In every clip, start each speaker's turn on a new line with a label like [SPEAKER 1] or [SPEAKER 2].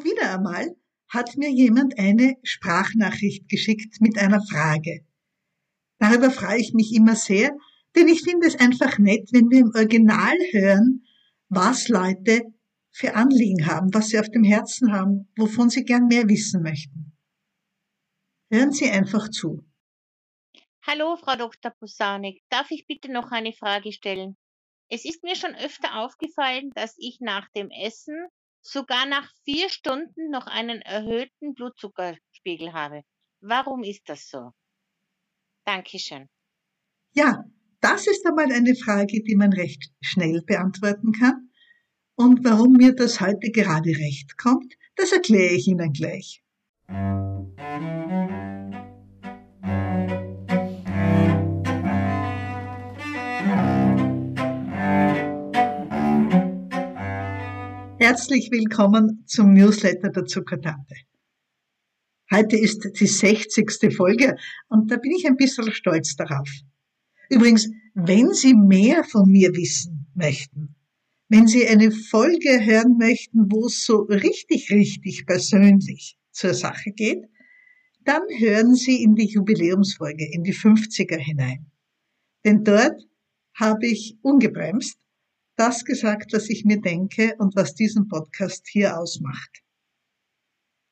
[SPEAKER 1] Und wieder einmal hat mir jemand eine Sprachnachricht geschickt mit einer Frage. Darüber freue ich mich immer sehr, denn ich finde es einfach nett, wenn wir im Original hören, was Leute für Anliegen haben, was sie auf dem Herzen haben, wovon sie gern mehr wissen möchten. Hören Sie einfach zu.
[SPEAKER 2] Hallo, Frau Dr. Pusanik. Darf ich bitte noch eine Frage stellen? Es ist mir schon öfter aufgefallen, dass ich nach dem Essen sogar nach vier Stunden noch einen erhöhten Blutzuckerspiegel habe. Warum ist das so? Dankeschön.
[SPEAKER 1] Ja, das ist einmal eine Frage, die man recht schnell beantworten kann. Und warum mir das heute gerade recht kommt, das erkläre ich Ihnen gleich. Herzlich willkommen zum Newsletter der Zuckertante. Heute ist die 60. Folge und da bin ich ein bisschen stolz darauf. Übrigens, wenn Sie mehr von mir wissen möchten, wenn Sie eine Folge hören möchten, wo es so richtig, richtig persönlich zur Sache geht, dann hören Sie in die Jubiläumsfolge, in die 50er hinein. Denn dort habe ich ungebremst das gesagt, was ich mir denke und was diesen Podcast hier ausmacht.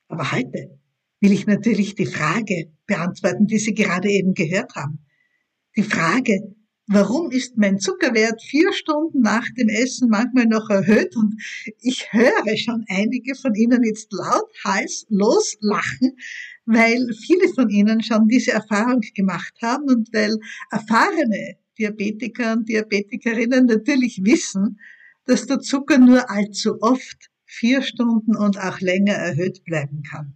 [SPEAKER 1] Aber heute will ich natürlich die Frage beantworten, die Sie gerade eben gehört haben. Die Frage, warum ist mein Zuckerwert vier Stunden nach dem Essen manchmal noch erhöht? Und ich höre schon einige von Ihnen jetzt laut halslos lachen, weil viele von Ihnen schon diese Erfahrung gemacht haben und weil erfahrene Diabetiker und Diabetikerinnen natürlich wissen, dass der Zucker nur allzu oft vier Stunden und auch länger erhöht bleiben kann.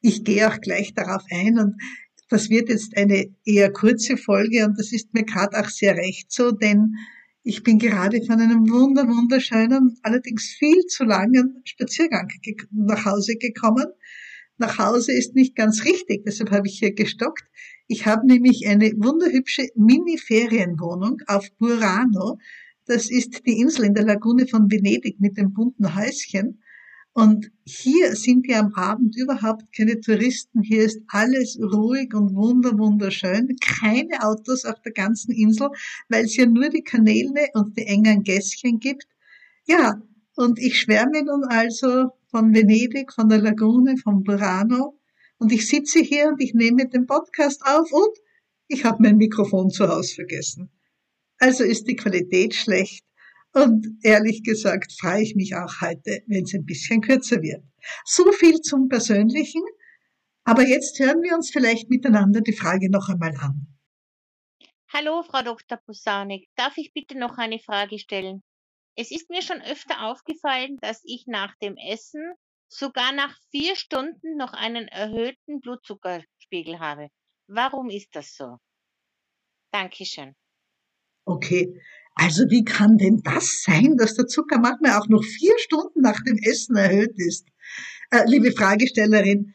[SPEAKER 1] Ich gehe auch gleich darauf ein und das wird jetzt eine eher kurze Folge und das ist mir gerade auch sehr recht so, denn ich bin gerade von einem wunder, wunderschönen, allerdings viel zu langen Spaziergang nach Hause gekommen. Nach Hause ist nicht ganz richtig, deshalb habe ich hier gestockt. Ich habe nämlich eine wunderhübsche Mini-Ferienwohnung auf Burano. Das ist die Insel in der Lagune von Venedig mit dem bunten Häuschen. Und hier sind ja am Abend überhaupt keine Touristen. Hier ist alles ruhig und wunder, wunderschön. Keine Autos auf der ganzen Insel, weil es ja nur die Kanäle und die engen Gässchen gibt. Ja, und ich schwärme nun also von Venedig, von der Lagune, von Burano. Und ich sitze hier und ich nehme den Podcast auf und ich habe mein Mikrofon zu Hause vergessen. Also ist die Qualität schlecht. Und ehrlich gesagt freue ich mich auch heute, wenn es ein bisschen kürzer wird. So viel zum Persönlichen. Aber jetzt hören wir uns vielleicht miteinander die Frage noch einmal an.
[SPEAKER 2] Hallo, Frau Dr. Pusanik. Darf ich bitte noch eine Frage stellen? Es ist mir schon öfter aufgefallen, dass ich nach dem Essen sogar nach vier Stunden noch einen erhöhten Blutzuckerspiegel habe. Warum ist das so? Dankeschön.
[SPEAKER 1] Okay, also wie kann denn das sein, dass der Zucker manchmal auch noch vier Stunden nach dem Essen erhöht ist? Äh, liebe Fragestellerin,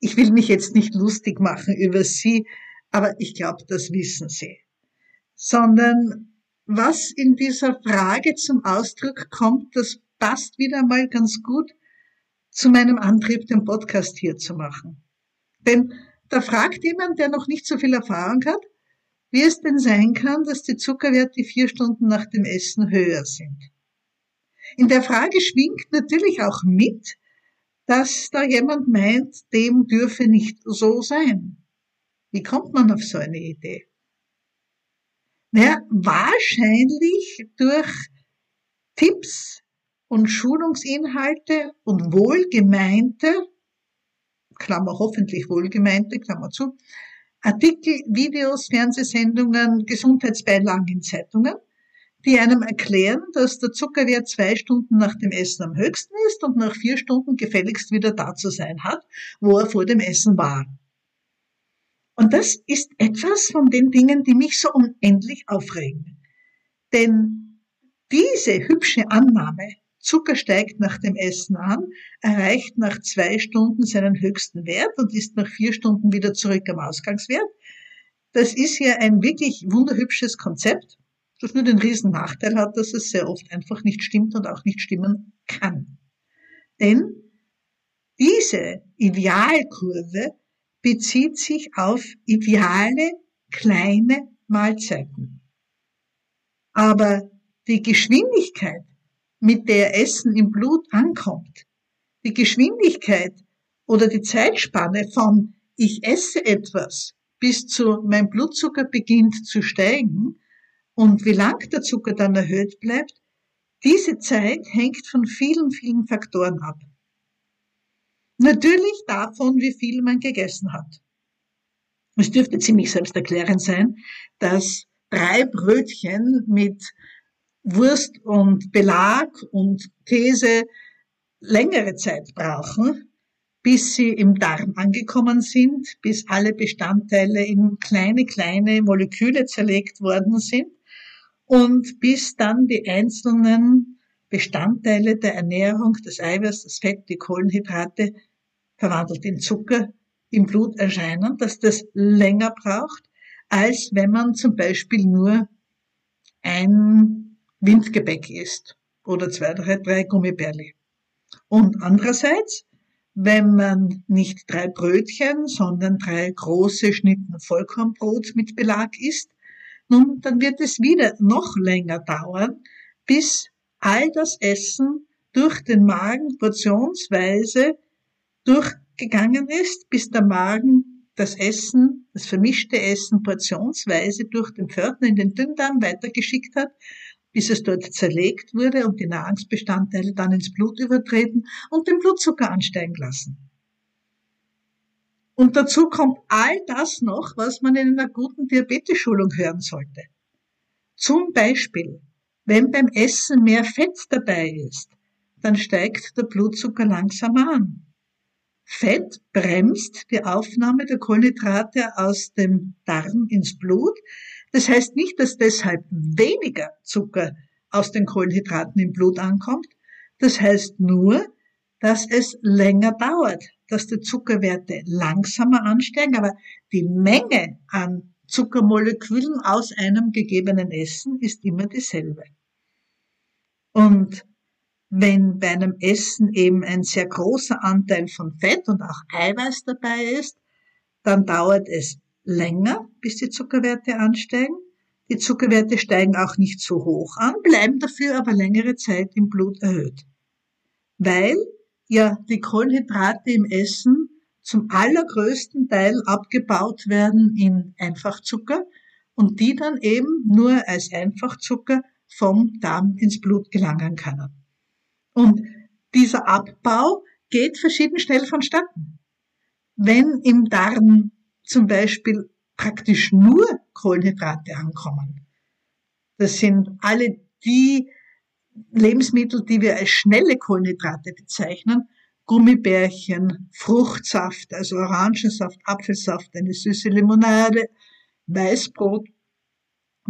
[SPEAKER 1] ich will mich jetzt nicht lustig machen über Sie, aber ich glaube, das wissen Sie. Sondern was in dieser Frage zum Ausdruck kommt, das passt wieder mal ganz gut zu meinem Antrieb, den Podcast hier zu machen. Denn da fragt jemand, der noch nicht so viel Erfahrung hat, wie es denn sein kann, dass die Zuckerwerte vier Stunden nach dem Essen höher sind. In der Frage schwingt natürlich auch mit, dass da jemand meint, dem dürfe nicht so sein. Wie kommt man auf so eine Idee? Naja, wahrscheinlich durch Tipps, und Schulungsinhalte und wohlgemeinte, Klammer hoffentlich wohlgemeinte, Klammer zu, Artikel, Videos, Fernsehsendungen, Gesundheitsbeilagen in Zeitungen, die einem erklären, dass der Zuckerwert zwei Stunden nach dem Essen am höchsten ist und nach vier Stunden gefälligst wieder da zu sein hat, wo er vor dem Essen war. Und das ist etwas von den Dingen, die mich so unendlich aufregen. Denn diese hübsche Annahme, Zucker steigt nach dem Essen an, erreicht nach zwei Stunden seinen höchsten Wert und ist nach vier Stunden wieder zurück am Ausgangswert. Das ist ja ein wirklich wunderhübsches Konzept, das nur den riesen Nachteil hat, dass es sehr oft einfach nicht stimmt und auch nicht stimmen kann. Denn diese Idealkurve bezieht sich auf ideale kleine Mahlzeiten. Aber die Geschwindigkeit, mit der Essen im Blut ankommt, die Geschwindigkeit oder die Zeitspanne von ich esse etwas bis zu mein Blutzucker beginnt zu steigen und wie lang der Zucker dann erhöht bleibt, diese Zeit hängt von vielen, vielen Faktoren ab. Natürlich davon, wie viel man gegessen hat. Es dürfte ziemlich selbsterklärend sein, dass drei Brötchen mit Wurst und Belag und Käse längere Zeit brauchen, bis sie im Darm angekommen sind, bis alle Bestandteile in kleine, kleine Moleküle zerlegt worden sind und bis dann die einzelnen Bestandteile der Ernährung, das Eiweiß, das Fett, die Kohlenhydrate, verwandelt in Zucker, im Blut erscheinen, dass das länger braucht, als wenn man zum Beispiel nur ein Windgebäck isst oder zwei, drei, drei Gummibärli. Und andererseits, wenn man nicht drei Brötchen, sondern drei große Schnitten Vollkornbrot mit Belag isst, nun, dann wird es wieder noch länger dauern, bis all das Essen durch den Magen portionsweise durchgegangen ist, bis der Magen das Essen, das vermischte Essen portionsweise durch den Pförtner in den Dünndarm weitergeschickt hat, bis es dort zerlegt wurde und die Nahrungsbestandteile dann ins Blut übertreten und den Blutzucker ansteigen lassen. Und dazu kommt all das noch, was man in einer guten Diabetes-Schulung hören sollte. Zum Beispiel, wenn beim Essen mehr Fett dabei ist, dann steigt der Blutzucker langsamer an. Fett bremst die Aufnahme der Kohlenhydrate aus dem Darm ins Blut. Das heißt nicht, dass deshalb weniger Zucker aus den Kohlenhydraten im Blut ankommt. Das heißt nur, dass es länger dauert, dass die Zuckerwerte langsamer ansteigen, aber die Menge an Zuckermolekülen aus einem gegebenen Essen ist immer dieselbe. Und wenn bei einem Essen eben ein sehr großer Anteil von Fett und auch Eiweiß dabei ist, dann dauert es länger, bis die Zuckerwerte ansteigen. Die Zuckerwerte steigen auch nicht so hoch an, bleiben dafür aber längere Zeit im Blut erhöht. Weil ja die Kohlenhydrate im Essen zum allergrößten Teil abgebaut werden in Einfachzucker und die dann eben nur als Einfachzucker vom Darm ins Blut gelangen können. Und dieser Abbau geht verschieden schnell vonstatten. Wenn im Darm zum Beispiel praktisch nur Kohlenhydrate ankommen, das sind alle die Lebensmittel, die wir als schnelle Kohlenhydrate bezeichnen, Gummibärchen, Fruchtsaft, also Orangensaft, Apfelsaft, eine süße Limonade, Weißbrot,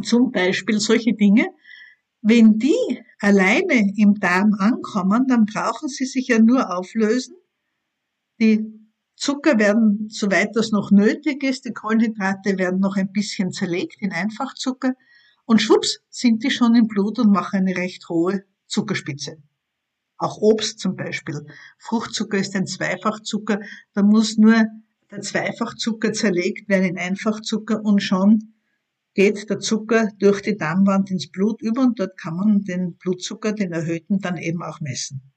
[SPEAKER 1] zum Beispiel solche Dinge, wenn die alleine im Darm ankommen, dann brauchen sie sich ja nur auflösen. Die Zucker werden, soweit das noch nötig ist, die Kohlenhydrate werden noch ein bisschen zerlegt in Einfachzucker und schwupps sind die schon im Blut und machen eine recht hohe Zuckerspitze. Auch Obst zum Beispiel. Fruchtzucker ist ein Zweifachzucker, da muss nur der Zweifachzucker zerlegt werden in Einfachzucker und schon geht der Zucker durch die Darmwand ins Blut über und dort kann man den Blutzucker, den erhöhten, dann eben auch messen.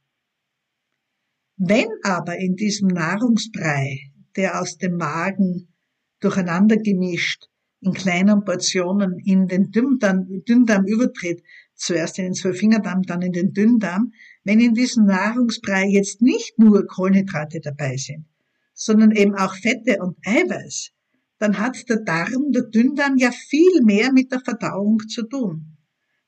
[SPEAKER 1] Wenn aber in diesem Nahrungsbrei, der aus dem Magen durcheinander gemischt, in kleinen Portionen in den Dünndarm, Dünndarm übertritt, zuerst in den Zwölffingerdarm, dann in den Dünndarm, wenn in diesem Nahrungsbrei jetzt nicht nur Kohlenhydrate dabei sind, sondern eben auch Fette und Eiweiß, dann hat der Darm, der Dünndarm ja viel mehr mit der Verdauung zu tun.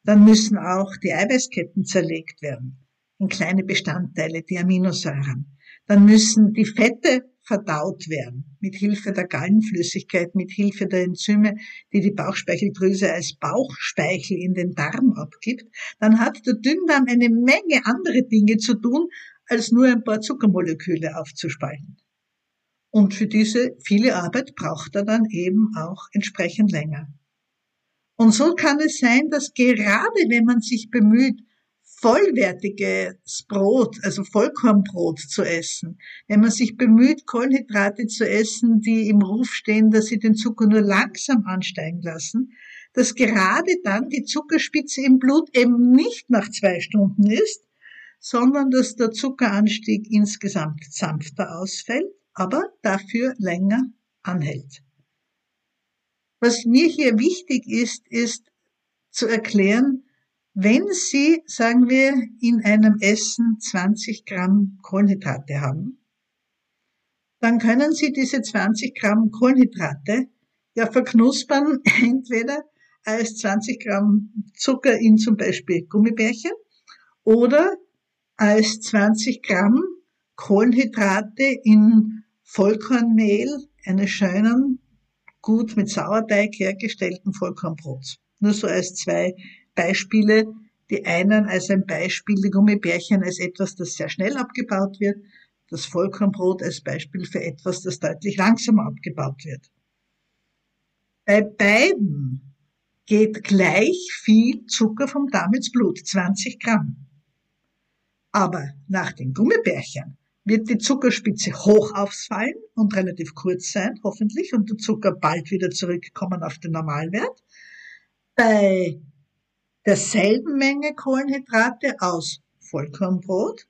[SPEAKER 1] Dann müssen auch die Eiweißketten zerlegt werden in kleine Bestandteile, die Aminosäuren. Dann müssen die Fette verdaut werden mit Hilfe der Gallenflüssigkeit, mit Hilfe der Enzyme, die die Bauchspeicheldrüse als Bauchspeichel in den Darm abgibt. Dann hat der Dünndarm eine Menge andere Dinge zu tun, als nur ein paar Zuckermoleküle aufzuspalten. Und für diese viele Arbeit braucht er dann eben auch entsprechend länger. Und so kann es sein, dass gerade wenn man sich bemüht, vollwertiges Brot, also Vollkornbrot zu essen, wenn man sich bemüht, Kohlenhydrate zu essen, die im Ruf stehen, dass sie den Zucker nur langsam ansteigen lassen, dass gerade dann die Zuckerspitze im Blut eben nicht nach zwei Stunden ist, sondern dass der Zuckeranstieg insgesamt sanfter ausfällt, aber dafür länger anhält. Was mir hier wichtig ist, ist zu erklären, wenn Sie, sagen wir, in einem Essen 20 Gramm Kohlenhydrate haben, dann können Sie diese 20 Gramm Kohlenhydrate ja verknuspern, entweder als 20 Gramm Zucker in zum Beispiel Gummibärchen oder als 20 Gramm Kohlenhydrate in Vollkornmehl eines schönen, gut mit Sauerteig hergestellten Vollkornbrots. Nur so als zwei Beispiele. Die einen als ein Beispiel, die Gummibärchen als etwas, das sehr schnell abgebaut wird, das Vollkornbrot als Beispiel für etwas, das deutlich langsamer abgebaut wird. Bei beiden geht gleich viel Zucker vom Darm ins Blut, 20 Gramm. Aber nach den Gummibärchen wird die Zuckerspitze hoch aufsfallen und relativ kurz sein, hoffentlich, und der Zucker bald wieder zurückkommen auf den Normalwert. Bei derselben Menge Kohlenhydrate aus Vollkornbrot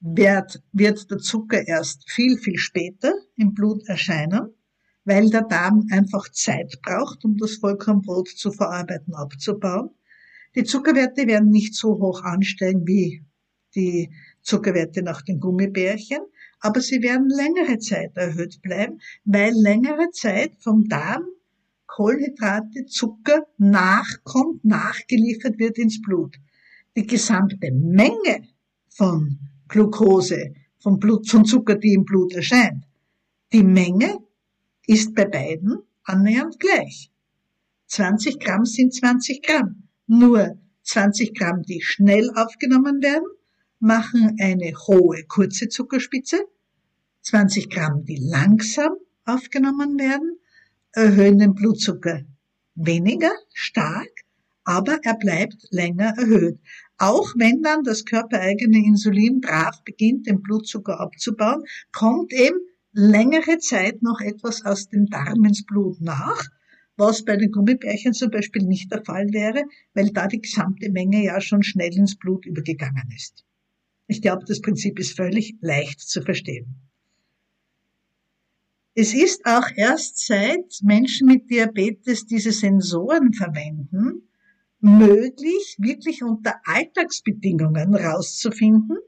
[SPEAKER 1] wird, wird der Zucker erst viel, viel später im Blut erscheinen, weil der Darm einfach Zeit braucht, um das Vollkornbrot zu verarbeiten, abzubauen. Die Zuckerwerte werden nicht so hoch ansteigen wie die Zuckerwerte nach den Gummibärchen, aber sie werden längere Zeit erhöht bleiben, weil längere Zeit vom Darm Kohlenhydrate, Zucker nachkommt, nachgeliefert wird ins Blut. Die gesamte Menge von Glucose, von, Blut, von Zucker, die im Blut erscheint, die Menge ist bei beiden annähernd gleich. 20 Gramm sind 20 Gramm. Nur 20 Gramm, die schnell aufgenommen werden, machen eine hohe kurze Zuckerspitze. 20 Gramm, die langsam aufgenommen werden, erhöhen den Blutzucker weniger stark, aber er bleibt länger erhöht. Auch wenn dann das körpereigene Insulin brav beginnt, den Blutzucker abzubauen, kommt eben längere Zeit noch etwas aus dem Darm ins Blut nach, was bei den Gummibärchen zum Beispiel nicht der Fall wäre, weil da die gesamte Menge ja schon schnell ins Blut übergegangen ist. Ich glaube, das Prinzip ist völlig leicht zu verstehen. Es ist auch erst seit Menschen mit Diabetes diese Sensoren verwenden, möglich, wirklich unter Alltagsbedingungen rauszufinden,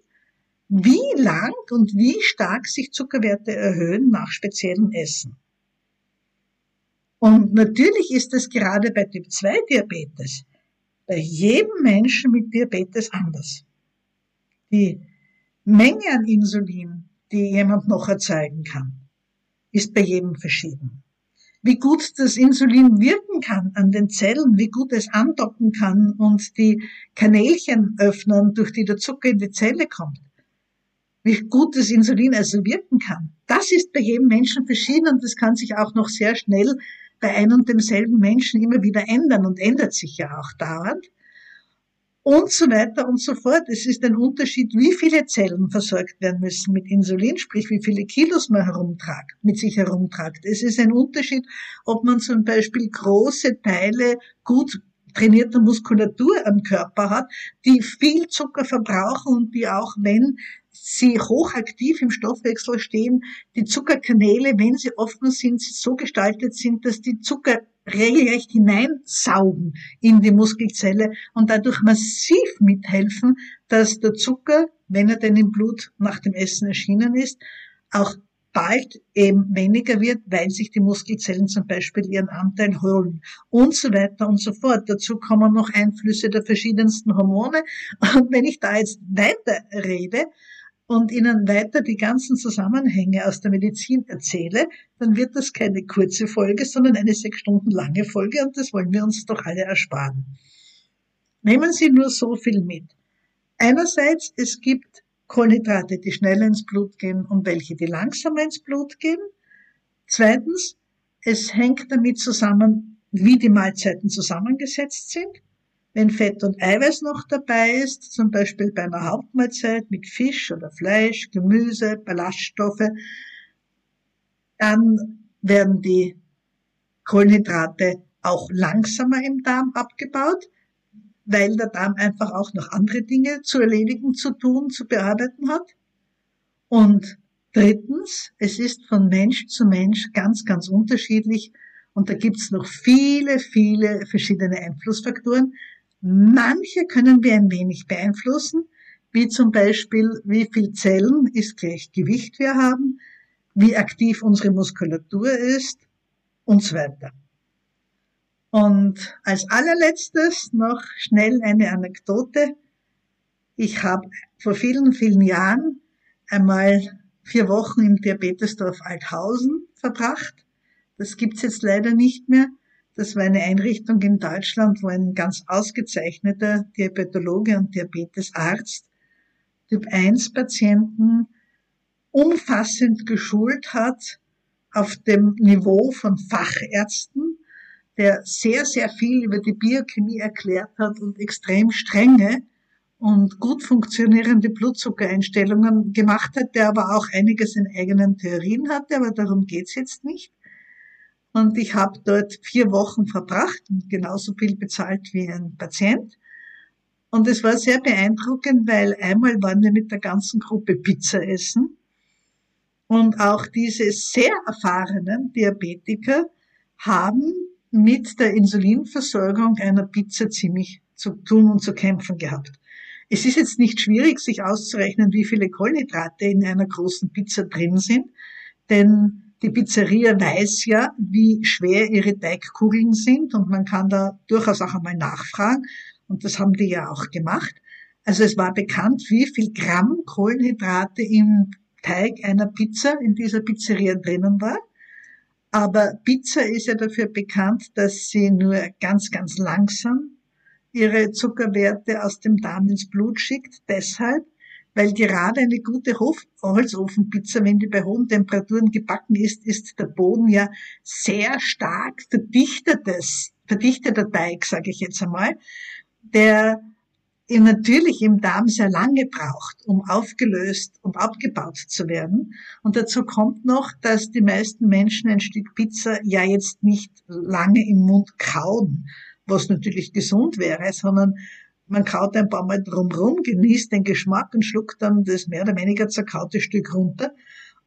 [SPEAKER 1] wie lang und wie stark sich Zuckerwerte erhöhen nach speziellem Essen. Und natürlich ist es gerade bei Typ 2 Diabetes bei jedem Menschen mit Diabetes anders. Die Menge an Insulin, die jemand noch erzeugen kann, ist bei jedem verschieden. Wie gut das Insulin wirken kann an den Zellen, wie gut es andocken kann und die Kanälchen öffnen, durch die der Zucker in die Zelle kommt, wie gut das Insulin also wirken kann, das ist bei jedem Menschen verschieden und das kann sich auch noch sehr schnell bei einem und demselben Menschen immer wieder ändern und ändert sich ja auch dauernd und so weiter und so fort. Es ist ein Unterschied, wie viele Zellen versorgt werden müssen mit Insulin, sprich wie viele Kilos man herumtragt, mit sich herumtragt. Es ist ein Unterschied, ob man zum Beispiel große Teile gut trainierter Muskulatur am Körper hat, die viel Zucker verbrauchen und die auch, wenn sie hochaktiv im Stoffwechsel stehen, die Zuckerkanäle, wenn sie offen sind, so gestaltet sind, dass die Zucker regelrecht hineinsaugen in die Muskelzelle und dadurch massiv mithelfen, dass der Zucker, wenn er denn im Blut nach dem Essen erschienen ist, auch bald eben weniger wird, weil sich die Muskelzellen zum Beispiel ihren Anteil holen und so weiter und so fort. Dazu kommen noch Einflüsse der verschiedensten Hormone. Und wenn ich da jetzt weiter rede, und Ihnen weiter die ganzen Zusammenhänge aus der Medizin erzähle, dann wird das keine kurze Folge, sondern eine sechs Stunden lange Folge und das wollen wir uns doch alle ersparen. Nehmen Sie nur so viel mit. Einerseits, es gibt Kohlenhydrate, die schneller ins Blut gehen und welche, die langsamer ins Blut gehen. Zweitens, es hängt damit zusammen, wie die Mahlzeiten zusammengesetzt sind. Wenn Fett und Eiweiß noch dabei ist, zum Beispiel bei einer Hauptmahlzeit mit Fisch oder Fleisch, Gemüse, Ballaststoffe, dann werden die Kohlenhydrate auch langsamer im Darm abgebaut, weil der Darm einfach auch noch andere Dinge zu erledigen, zu tun, zu bearbeiten hat. Und drittens, es ist von Mensch zu Mensch ganz, ganz unterschiedlich. Und da gibt's noch viele, viele verschiedene Einflussfaktoren. Manche können wir ein wenig beeinflussen, wie zum Beispiel, wie viel Zellen ist gleich Gewicht wir haben, wie aktiv unsere Muskulatur ist und so weiter. Und als allerletztes noch schnell eine Anekdote. Ich habe vor vielen, vielen Jahren einmal vier Wochen im Diabetesdorf Althausen verbracht. Das gibt's jetzt leider nicht mehr. Das war eine Einrichtung in Deutschland, wo ein ganz ausgezeichneter Diabetologe und Diabetesarzt Typ 1 Patienten umfassend geschult hat auf dem Niveau von Fachärzten, der sehr, sehr viel über die Biochemie erklärt hat und extrem strenge und gut funktionierende Blutzuckereinstellungen gemacht hat, der aber auch einiges in eigenen Theorien hatte, aber darum geht's jetzt nicht. Und ich habe dort vier Wochen verbracht und genauso viel bezahlt wie ein Patient. Und es war sehr beeindruckend, weil einmal waren wir mit der ganzen Gruppe Pizza essen. Und auch diese sehr erfahrenen Diabetiker haben mit der Insulinversorgung einer Pizza ziemlich zu tun und zu kämpfen gehabt. Es ist jetzt nicht schwierig, sich auszurechnen, wie viele Kohlenhydrate in einer großen Pizza drin sind, denn die Pizzeria weiß ja, wie schwer ihre Teigkugeln sind und man kann da durchaus auch einmal nachfragen. Und das haben die ja auch gemacht. Also es war bekannt, wie viel Gramm Kohlenhydrate im Teig einer Pizza in dieser Pizzeria drinnen war. Aber Pizza ist ja dafür bekannt, dass sie nur ganz, ganz langsam ihre Zuckerwerte aus dem Darm ins Blut schickt. Deshalb, weil gerade eine gute Holzofenpizza, wenn die bei hohen Temperaturen gebacken ist, ist der Boden ja sehr stark verdichtetes, verdichteter Teig, sage ich jetzt einmal, der natürlich im Darm sehr lange braucht, um aufgelöst und abgebaut zu werden. Und dazu kommt noch, dass die meisten Menschen ein Stück Pizza ja jetzt nicht lange im Mund kauen, was natürlich gesund wäre, sondern man kaut ein paar Mal drumrum, genießt den Geschmack und schluckt dann das mehr oder weniger zerkaute Stück runter.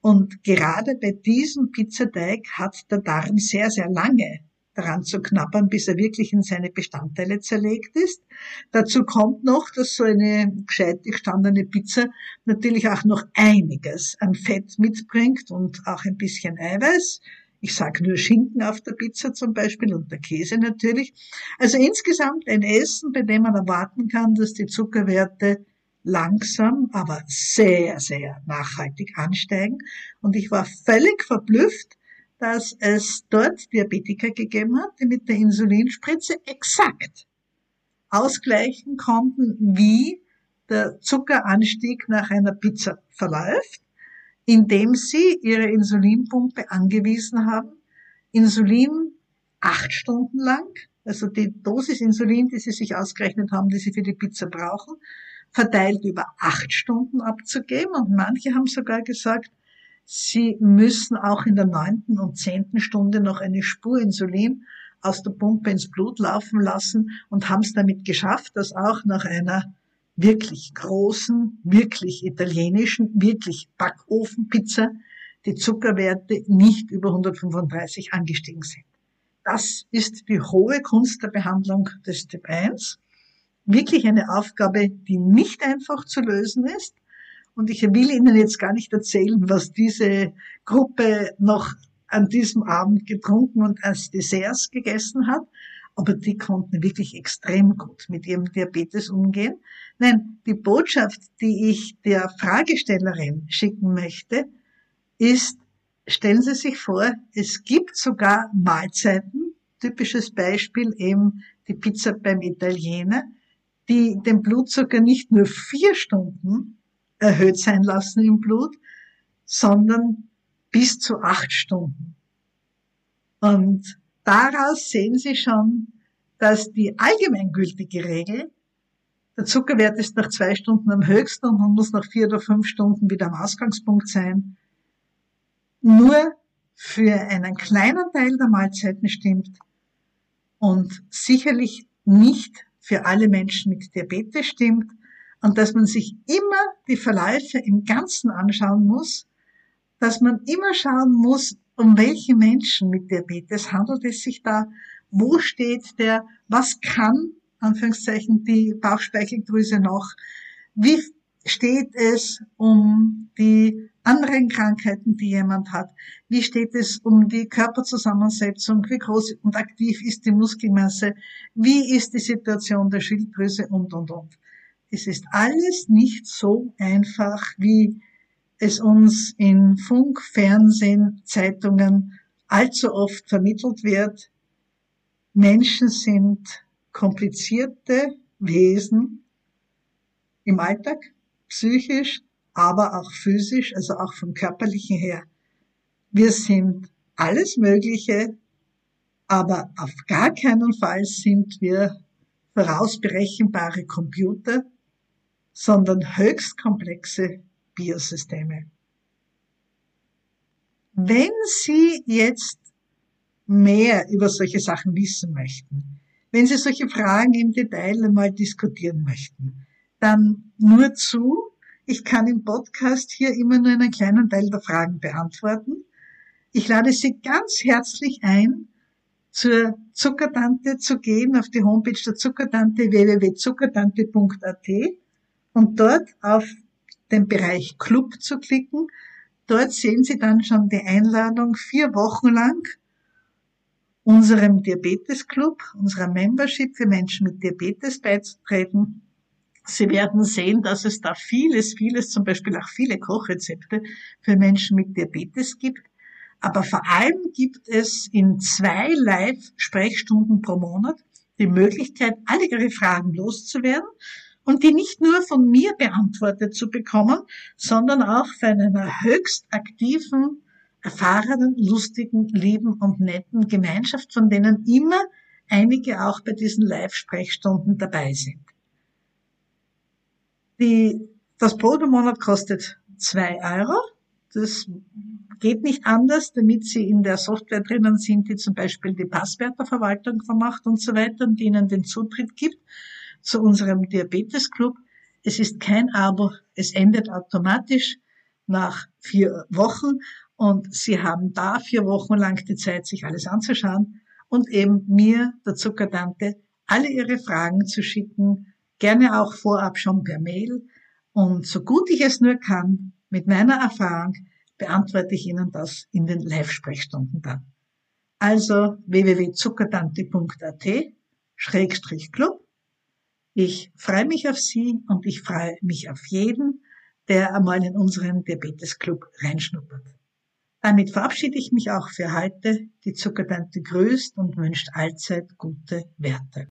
[SPEAKER 1] Und gerade bei diesem Pizzateig hat der Darm sehr, sehr lange daran zu knabbern, bis er wirklich in seine Bestandteile zerlegt ist. Dazu kommt noch, dass so eine gescheit gestandene Pizza natürlich auch noch einiges an Fett mitbringt und auch ein bisschen Eiweiß. Ich sage nur Schinken auf der Pizza zum Beispiel und der Käse natürlich. Also insgesamt ein Essen, bei dem man erwarten kann, dass die Zuckerwerte langsam, aber sehr, sehr nachhaltig ansteigen. Und ich war völlig verblüfft, dass es dort Diabetiker gegeben hat, die mit der Insulinspritze exakt ausgleichen konnten, wie der Zuckeranstieg nach einer Pizza verläuft indem sie ihre Insulinpumpe angewiesen haben, Insulin acht Stunden lang, also die Dosis Insulin, die sie sich ausgerechnet haben, die sie für die Pizza brauchen, verteilt über acht Stunden abzugeben. Und manche haben sogar gesagt, sie müssen auch in der neunten und zehnten Stunde noch eine Spur Insulin aus der Pumpe ins Blut laufen lassen und haben es damit geschafft, dass auch nach einer wirklich großen, wirklich italienischen, wirklich Backofenpizza die Zuckerwerte nicht über 135 angestiegen sind. Das ist die hohe Kunst der Behandlung des Typ 1. Wirklich eine Aufgabe, die nicht einfach zu lösen ist. Und ich will Ihnen jetzt gar nicht erzählen, was diese Gruppe noch an diesem Abend getrunken und als Desserts gegessen hat aber die konnten wirklich extrem gut mit ihrem Diabetes umgehen. Nein, die Botschaft, die ich der Fragestellerin schicken möchte, ist, stellen Sie sich vor, es gibt sogar Mahlzeiten, typisches Beispiel eben die Pizza beim Italiener, die den Blutzucker nicht nur vier Stunden erhöht sein lassen im Blut, sondern bis zu acht Stunden. Und daraus sehen Sie schon, dass die allgemeingültige Regel, der Zuckerwert ist nach zwei Stunden am höchsten und man muss nach vier oder fünf Stunden wieder am Ausgangspunkt sein, nur für einen kleinen Teil der Mahlzeiten stimmt und sicherlich nicht für alle Menschen mit Diabetes stimmt und dass man sich immer die Verläufe im Ganzen anschauen muss, dass man immer schauen muss, um welche Menschen mit Diabetes handelt es sich da, wo steht der, was kann, Anführungszeichen, die Bauchspeicheldrüse noch, wie steht es um die anderen Krankheiten, die jemand hat? Wie steht es um die Körperzusammensetzung? Wie groß und aktiv ist die Muskelmasse? Wie ist die Situation der Schilddrüse und, und, und? Es ist alles nicht so einfach, wie es uns in Funk, Fernsehen, Zeitungen allzu oft vermittelt wird. Menschen sind komplizierte Wesen im Alltag, psychisch, aber auch physisch, also auch vom körperlichen her. Wir sind alles Mögliche, aber auf gar keinen Fall sind wir vorausberechenbare Computer, sondern höchst komplexe Biosysteme. Wenn Sie jetzt mehr über solche Sachen wissen möchten, wenn Sie solche Fragen im Detail einmal diskutieren möchten, dann nur zu. Ich kann im Podcast hier immer nur einen kleinen Teil der Fragen beantworten. Ich lade Sie ganz herzlich ein, zur Zuckertante zu gehen, auf die Homepage der Zuckertante www.zuckertante.at und dort auf den Bereich Club zu klicken. Dort sehen Sie dann schon die Einladung, vier Wochen lang unserem Diabetes Club, unserer Membership für Menschen mit Diabetes beizutreten. Sie werden sehen, dass es da vieles, vieles, zum Beispiel auch viele Kochrezepte für Menschen mit Diabetes gibt. Aber vor allem gibt es in zwei Live-Sprechstunden pro Monat die Möglichkeit, alle Ihre Fragen loszuwerden und die nicht nur von mir beantwortet zu bekommen, sondern auch von einer höchst aktiven, erfahrenen, lustigen, lieben und netten Gemeinschaft, von denen immer einige auch bei diesen Live-Sprechstunden dabei sind. Die, das Brot im Monat kostet zwei Euro. Das geht nicht anders, damit Sie in der Software drinnen sind, die zum Beispiel die Passwörterverwaltung vermacht und so weiter und Ihnen den Zutritt gibt zu unserem Diabetes Club. Es ist kein Abo, es endet automatisch nach vier Wochen und Sie haben da vier Wochen lang die Zeit, sich alles anzuschauen und eben mir, der Zuckertante, alle Ihre Fragen zu schicken, gerne auch vorab schon per Mail. Und so gut ich es nur kann, mit meiner Erfahrung, beantworte ich Ihnen das in den Live-Sprechstunden dann. Also www.zuckertante.at Schrägstrich Club ich freue mich auf Sie und ich freue mich auf jeden, der einmal in unseren Diabetes Club reinschnuppert. Damit verabschiede ich mich auch für heute. Die Zuckertante grüßt und wünscht allzeit gute Werte.